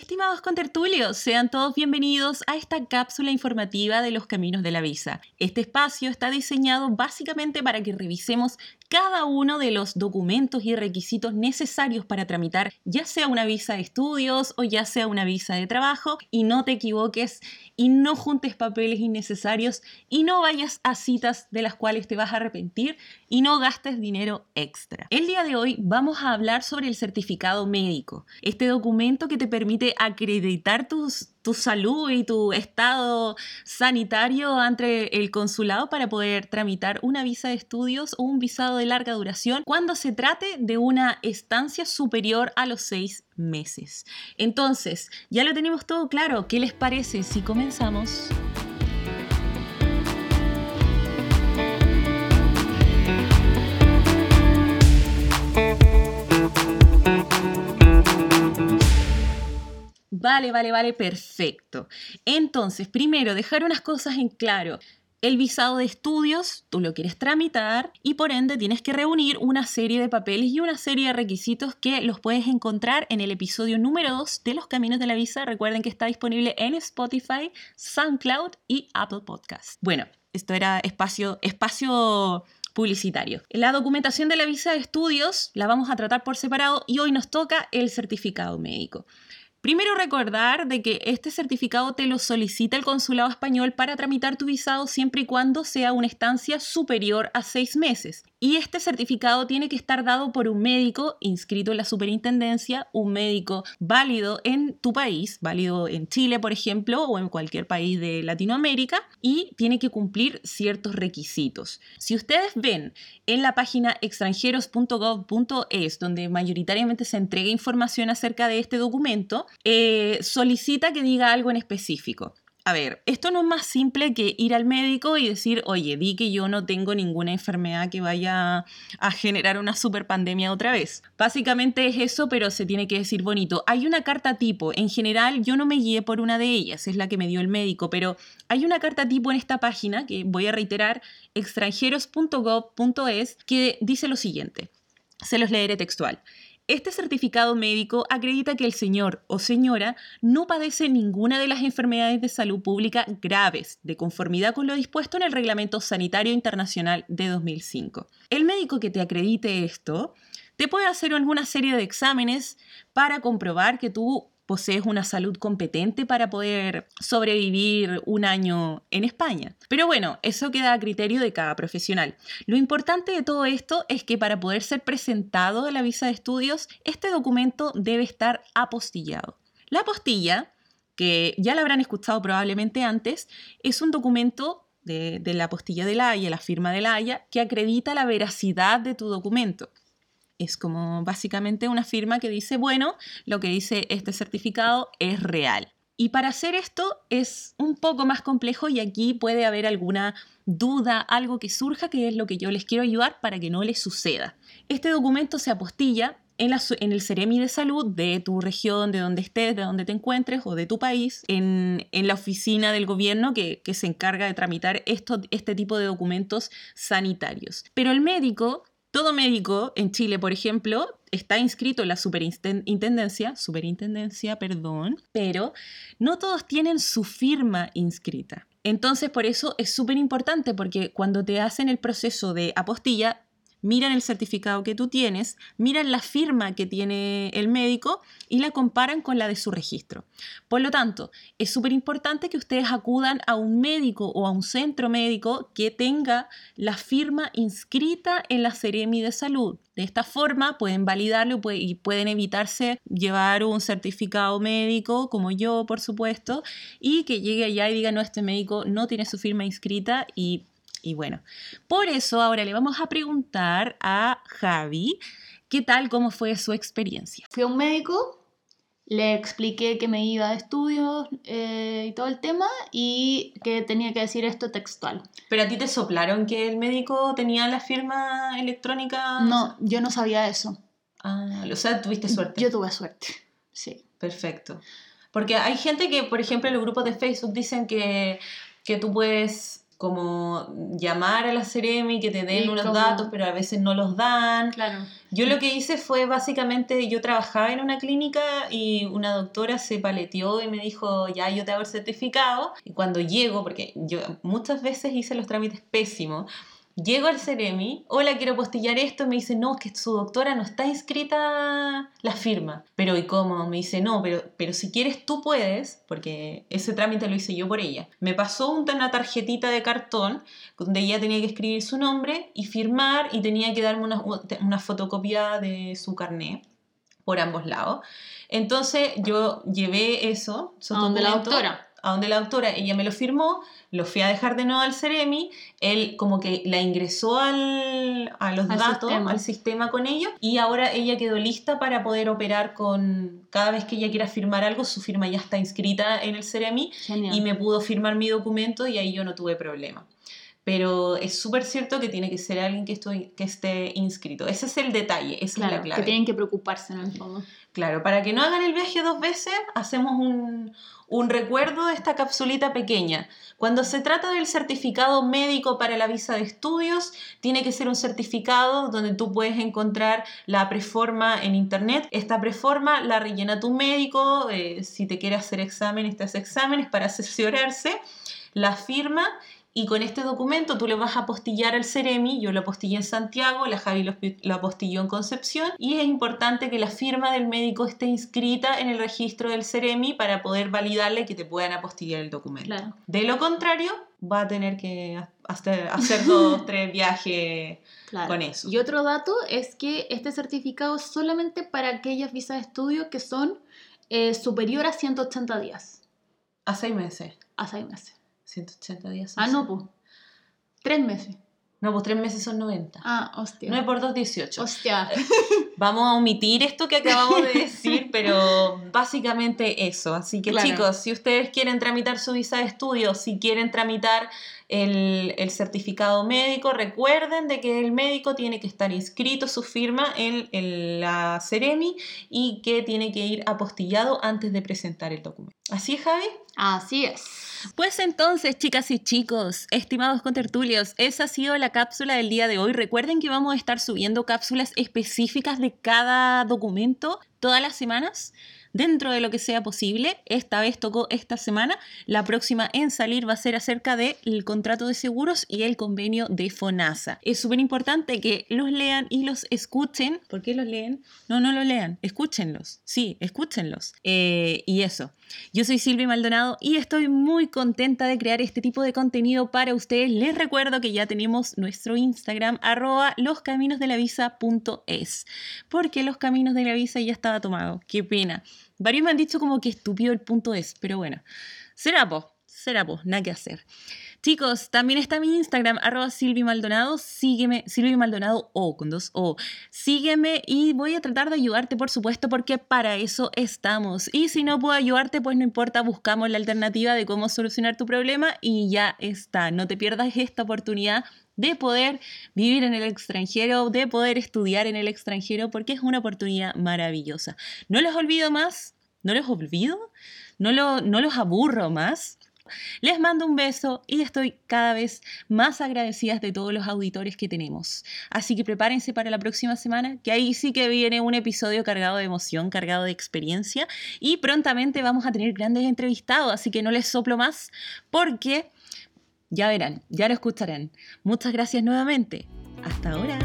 Estimados contertulios, sean todos bienvenidos a esta cápsula informativa de los caminos de la visa. Este espacio está diseñado básicamente para que revisemos cada uno de los documentos y requisitos necesarios para tramitar ya sea una visa de estudios o ya sea una visa de trabajo y no te equivoques y no juntes papeles innecesarios y no vayas a citas de las cuales te vas a arrepentir y no gastes dinero extra. El día de hoy vamos a hablar sobre el certificado médico, este documento que te permite acreditar tu salud y tu estado sanitario ante el consulado para poder tramitar una visa de estudios o un visado de larga duración cuando se trate de una estancia superior a los seis meses. Entonces, ya lo tenemos todo claro. ¿Qué les parece si comenzamos? Vale, vale, vale, perfecto. Entonces, primero, dejar unas cosas en claro. El visado de estudios, tú lo quieres tramitar y por ende tienes que reunir una serie de papeles y una serie de requisitos que los puedes encontrar en el episodio número 2 de Los Caminos de la Visa. Recuerden que está disponible en Spotify, SoundCloud y Apple Podcast. Bueno, esto era espacio, espacio publicitario. La documentación de la visa de estudios la vamos a tratar por separado y hoy nos toca el certificado médico. Primero recordar de que este certificado te lo solicita el consulado español para tramitar tu visado siempre y cuando sea una estancia superior a seis meses. Y este certificado tiene que estar dado por un médico inscrito en la superintendencia, un médico válido en tu país, válido en Chile, por ejemplo, o en cualquier país de Latinoamérica, y tiene que cumplir ciertos requisitos. Si ustedes ven en la página extranjeros.gov.es, donde mayoritariamente se entrega información acerca de este documento, eh, solicita que diga algo en específico. A ver, esto no es más simple que ir al médico y decir, oye, di que yo no tengo ninguna enfermedad que vaya a generar una super pandemia otra vez. Básicamente es eso, pero se tiene que decir bonito. Hay una carta tipo, en general yo no me guié por una de ellas, es la que me dio el médico, pero hay una carta tipo en esta página, que voy a reiterar, extranjeros.gov.es, que dice lo siguiente. Se los leeré textual. Este certificado médico acredita que el señor o señora no padece ninguna de las enfermedades de salud pública graves, de conformidad con lo dispuesto en el Reglamento Sanitario Internacional de 2005. El médico que te acredite esto te puede hacer alguna serie de exámenes para comprobar que tú posees una salud competente para poder sobrevivir un año en España. Pero bueno, eso queda a criterio de cada profesional. Lo importante de todo esto es que para poder ser presentado a la visa de estudios, este documento debe estar apostillado. La apostilla, que ya la habrán escuchado probablemente antes, es un documento de, la apostilla de la Haya, la firma de la Haya, que acredita la veracidad de tu documento. Es como básicamente una firma que dice, bueno, lo que dice este certificado es real. Y para hacer esto es un poco más complejo y aquí puede haber alguna duda, algo que surja, que es lo que yo les quiero ayudar para que no les suceda. Este documento se apostilla en, el Ceremi de Salud de tu región, de donde estés, de donde te encuentres o de tu país, en, la oficina del gobierno que, se encarga de tramitar este tipo de documentos sanitarios. Pero el médico todo médico en Chile, por ejemplo, está inscrito en la superintendencia, superintendencia, perdón, pero no todos tienen su firma inscrita. Entonces, por eso es súper importante, porque cuando te hacen el proceso de apostilla, miran el certificado que tú tienes, miran la firma que tiene el médico y la comparan con la de su registro. Por lo tanto, es súper importante que ustedes acudan a un médico o a un centro médico que tenga la firma inscrita en la Seremi de Salud. De esta forma pueden validarlo y pueden evitarse llevar un certificado médico, como yo, por supuesto, y que llegue allá y diga, no, este médico no tiene su firma inscrita y y bueno, por eso ahora le vamos a preguntar a Javi qué tal, cómo fue su experiencia. Fui a un médico, le expliqué que me iba de estudios eh, y todo el tema y que tenía que decir esto textual. ¿Pero a ti te soplaron que el médico tenía la firma electrónica? No, yo no sabía eso. Ah, o sea, tuviste suerte. Yo tuve suerte, sí. Perfecto. Porque hay gente que, por ejemplo, en los grupos de Facebook dicen que, que tú puedes como llamar a la Ceremi que te den Y unos como- datos, pero a veces no los dan. Claro. Yo lo que hice fue básicamente, yo trabajaba en una clínica y una doctora se paleteó y me dijo, ya yo te hago el certificado. Y cuando llego, porque yo muchas veces hice los trámites pésimos, llego al Ceremi, hola, quiero postillar esto, y me dice, no, es que su doctora no está inscrita la firma. Pero ¿y cómo? Me dice, no, pero, pero si quieres tú puedes, porque ese trámite lo hice yo por ella. Me pasó un- una tarjetita de cartón donde ella tenía que escribir su nombre y firmar y tenía que darme una, una fotocopia de su carné por ambos lados. Entonces yo llevé eso, esos A donde la doctora. A donde la doctora, ella me lo firmó, lo fui a dejar de nuevo al Ceremi, él como que la ingresó al, a los Al datos, sistema. al sistema con ellos, y ahora ella quedó lista para poder operar con, cada vez que ella quiera firmar algo, su firma ya está inscrita en el Ceremi, Genial. y me pudo firmar mi documento y ahí yo no tuve problema. Pero es súper cierto que tiene que ser alguien que, estoy, que esté inscrito. Ese es el detalle, esa es Claro, la clave. que tienen que preocuparse en el fondo. Claro, para que no hagan el viaje dos veces, hacemos un, un recuerdo de esta capsulita pequeña. Cuando se trata del certificado médico para la visa de estudios, tiene que ser un certificado donde tú puedes encontrar la preforma en internet. Esta preforma la rellena tu médico, eh, si te quiere hacer exámenes, te exámenes para cerciorarse, la firma y con este documento tú le vas a apostillar al Ceremi, yo lo apostillé en Santiago, la Javi lo, lo apostilló en Concepción y es importante que la firma del médico esté inscrita en el registro del Ceremi para poder validarle que te puedan apostillar el documento. Claro. De lo contrario, va a tener que hacer, hacer dos, tres viajes Claro. con eso. Y otro dato es que este certificado es solamente para aquellas visas de estudio que son eh, superior a 180 días, A seis meses. a seis meses. 180 días. Ah, no, pues. Tres meses. No, pues tres meses son 90. Ah, hostia. 9 por 2, 18. Hostia. Vamos a omitir esto que acabamos de decir, pero básicamente eso. Así que Claro. chicos, si ustedes quieren tramitar su visa de estudio, si quieren tramitar el, el certificado médico, recuerden de que el médico tiene que estar inscrito su firma en, en la Ceremi y que tiene que ir apostillado antes de presentar el documento. ¿Así es, Javi? Así es. Pues entonces, chicas y chicos, estimados contertulios, esa ha sido la cápsula del día de hoy. Recuerden que vamos a estar subiendo cápsulas específicas de cada documento todas las semanas. Dentro de lo que sea posible, esta vez tocó esta semana, la próxima en salir va a ser acerca del contrato de seguros y el convenio de FONASA. Es súper importante que los lean y los escuchen. ¿Por qué los leen? No, no lo lean, escúchenlos. Sí, escúchenlos. Eh, y eso. Yo soy Silvia Maldonado y estoy muy contenta de crear este tipo de contenido para ustedes. Les recuerdo que ya tenemos nuestro Instagram, arroba loscaminosdelavisa.es, porque los caminos de la visa ya estaba tomado. Qué pena. Varios me han dicho como que estúpido el punto es, pero bueno, será po, será po, nada que hacer. Chicos, también está mi Instagram, arroba Silvi Maldonado. Sígueme, Silvi Maldonado O, con dos O. Sígueme y voy a tratar de ayudarte, por supuesto, porque para eso estamos. Y si no puedo ayudarte, pues no importa, buscamos la alternativa de cómo solucionar tu problema y ya está. No te pierdas esta oportunidad de poder vivir en el extranjero, de poder estudiar en el extranjero, porque es una oportunidad maravillosa. No los olvido más, no los olvido, no, lo, no los aburro más. Les mando un beso y estoy cada vez más agradecida de todos los auditores que tenemos. Así que prepárense para la próxima semana, que ahí sí que viene un episodio cargado de emoción, cargado de experiencia y prontamente vamos a tener grandes entrevistados, así que no les soplo más porque ya verán, ya lo escucharán. Muchas gracias nuevamente. Hasta ahora.